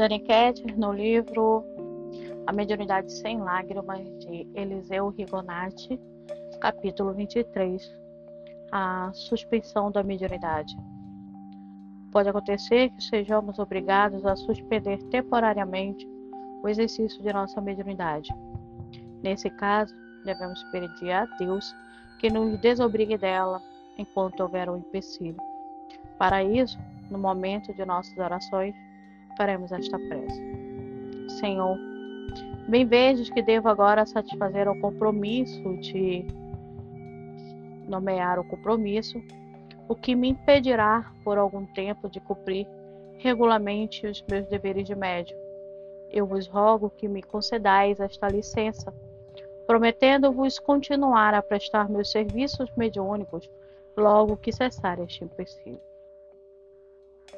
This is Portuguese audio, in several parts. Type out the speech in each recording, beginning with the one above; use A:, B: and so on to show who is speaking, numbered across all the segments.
A: Dani Ketter, no livro A Mediunidade Sem Lágrimas, de Eliseu Rigonati, capítulo 23, a suspensão da mediunidade. Pode acontecer que sejamos obrigados a suspender temporariamente o exercício de nossa mediunidade. Nesse caso, devemos pedir a Deus que nos desobrigue dela enquanto houver um empecilho. Para isso, no momento de nossas orações, faremos esta prece. Senhor, bem vejo que devo agora satisfazer o compromisso de nomear o compromisso, o que me impedirá por algum tempo de cumprir regularmente os meus deveres de médium. Eu vos rogo que me concedais esta licença, prometendo-vos continuar a prestar meus serviços mediúnicos logo que cessar este empecilho.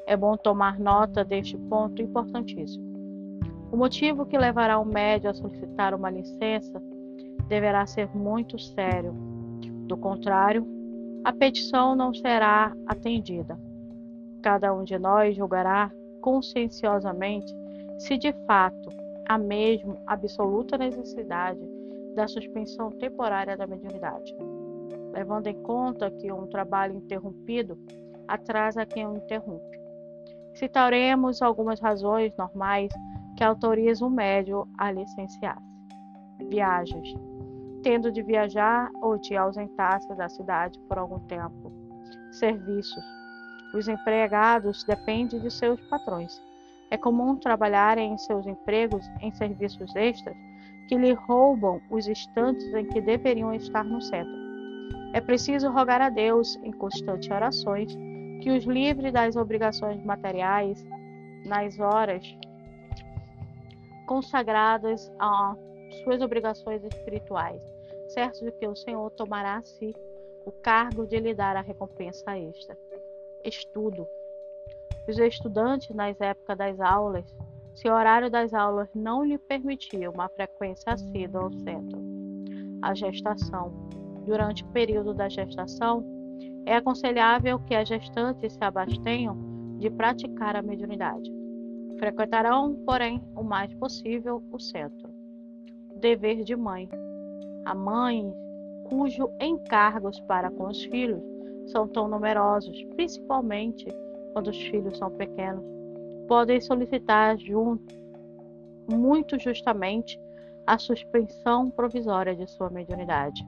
A: É bom tomar nota deste ponto importantíssimo. O motivo que levará o médio a solicitar uma licença deverá ser muito sério. Do contrário, a petição não será atendida. Cada um de nós julgará conscienciosamente se de fato há mesmo absoluta necessidade da suspensão temporária da mediunidade, levando em conta que um trabalho interrompido atrasa quem o interrompe. Citaremos algumas razões normais que autorizam o médio a licenciar-se. Viagens. Tendo de viajar ou de ausentar-se da cidade por algum tempo. Serviços. Os empregados dependem de seus patrões. É comum trabalharem em seus empregos em serviços extras que lhe roubam os instantes em que deveriam estar no centro. É preciso rogar a Deus, em constantes orações, que os livre das obrigações materiais nas horas consagradas a suas obrigações espirituais, certo de que o Senhor tomará a si o cargo de lhe dar a recompensa extra. Estudo. Os estudantes, nas épocas das aulas, se o horário das aulas não lhe permitir uma frequência assídua ao centro. A gestação. Durante o período da gestação, é aconselhável que as gestantes se abstenham de praticar a mediunidade. Frequentarão, porém, o mais possível o centro. Dever de mãe. A mãe, cujo encargos para com os filhos são tão numerosos, principalmente quando os filhos são pequenos, podem solicitar junto, muito justamente a suspensão provisória de sua mediunidade.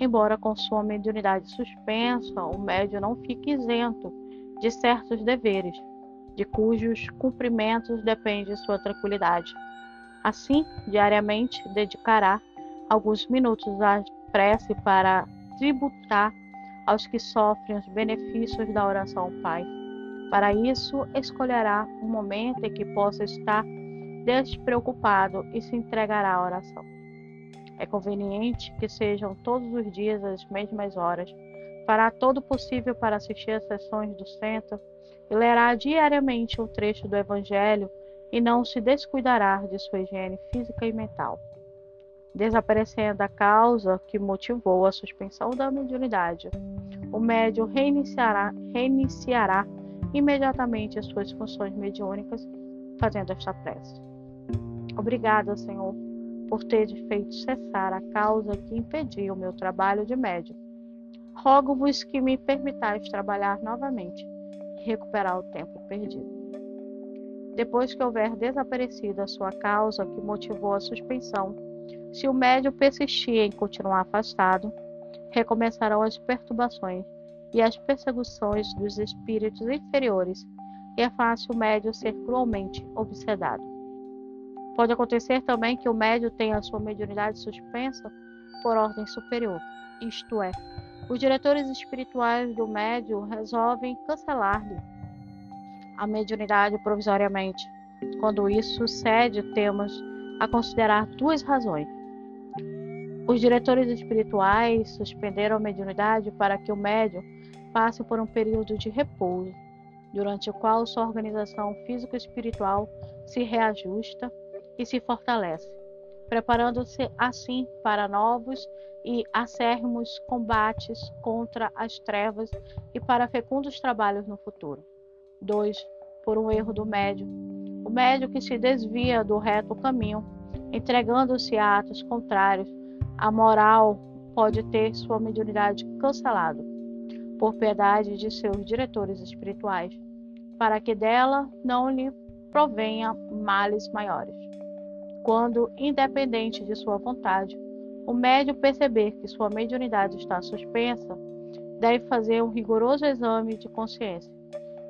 A: Embora com sua mediunidade suspensa, o médium não fique isento de certos deveres, de cujos cumprimentos depende sua tranquilidade. Assim, diariamente dedicará alguns minutos à prece para tributar aos que sofrem os benefícios da oração ao Pai. Para isso, escolherá um momento em que possa estar despreocupado e se entregará à oração. É conveniente que sejam todos os dias as mesmas horas. Fará todo o possível para assistir às sessões do centro e lerá diariamente um trecho do Evangelho e não se descuidará de sua higiene física e mental. Desaparecendo a causa que motivou a suspensão da mediunidade, o médium reiniciará, reiniciará imediatamente as suas funções mediúnicas, fazendo esta prece. Obrigada, Senhor, por ter feito cessar a causa que impedia o meu trabalho de médium. Rogo-vos que me permitais trabalhar novamente e recuperar o tempo perdido. Depois que houver desaparecido a sua causa que motivou a suspensão, se o médium persistir em continuar afastado, recomeçarão as perturbações e as perseguições dos espíritos inferiores, e é fácil o médium ser cruelmente obsedado. Pode acontecer também que o médium tenha sua mediunidade suspensa por ordem superior, isto é, os diretores espirituais do médium resolvem cancelar-lhe a mediunidade provisoriamente. Quando isso sucede, temos a considerar duas razões. Os diretores espirituais suspenderam a mediunidade para que o médium passe por um período de repouso, durante o qual sua organização físico-espiritual se reajusta e se fortalece, preparando-se assim para novos e acérrimos combates contra as trevas e para fecundos trabalhos no futuro. 2. Por um erro do médium, O médio que se desvia do reto caminho, entregando-se a atos contrários à moral, pode ter sua mediunidade cancelada por piedade de seus diretores espirituais, para que dela não lhe provenha males maiores. Quando, independente de sua vontade, o médium perceber que sua mediunidade está suspensa, deve fazer um rigoroso exame de consciência.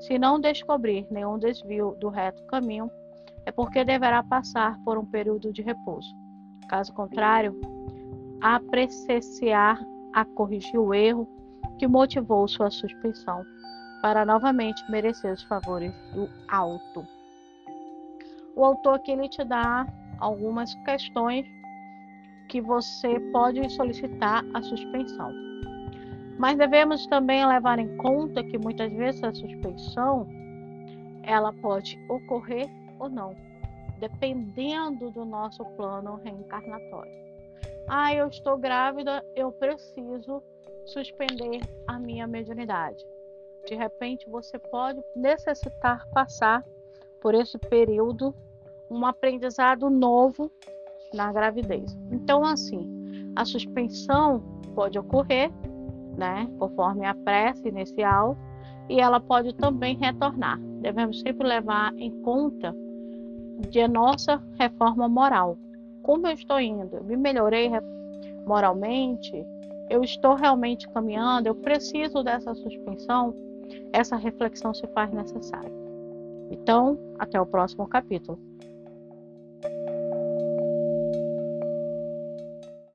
A: Se não descobrir nenhum desvio do reto caminho, é porque deverá passar por um período de repouso. Caso contrário, apreciar a corrigir o erro que motivou sua suspensão, para novamente merecer os favores do alto. O autor aqui ele te dá algumas questões que você pode solicitar a suspensão. Mas devemos também levar em conta que muitas vezes a suspensão ela pode ocorrer ou não, dependendo do nosso plano reencarnatório. Ah, eu estou grávida, eu preciso suspender a minha mediunidade. De repente, você pode necessitar passar por esse período um aprendizado novo na gravidez. Então, assim, a suspensão pode ocorrer, né, conforme a prece inicial, e ela pode também retornar. Devemos sempre levar em conta de nossa reforma moral. Como eu estou indo? Eu me melhorei moralmente? Eu estou realmente caminhando? Eu preciso dessa suspensão? Essa reflexão se faz necessária. Então, até o próximo capítulo.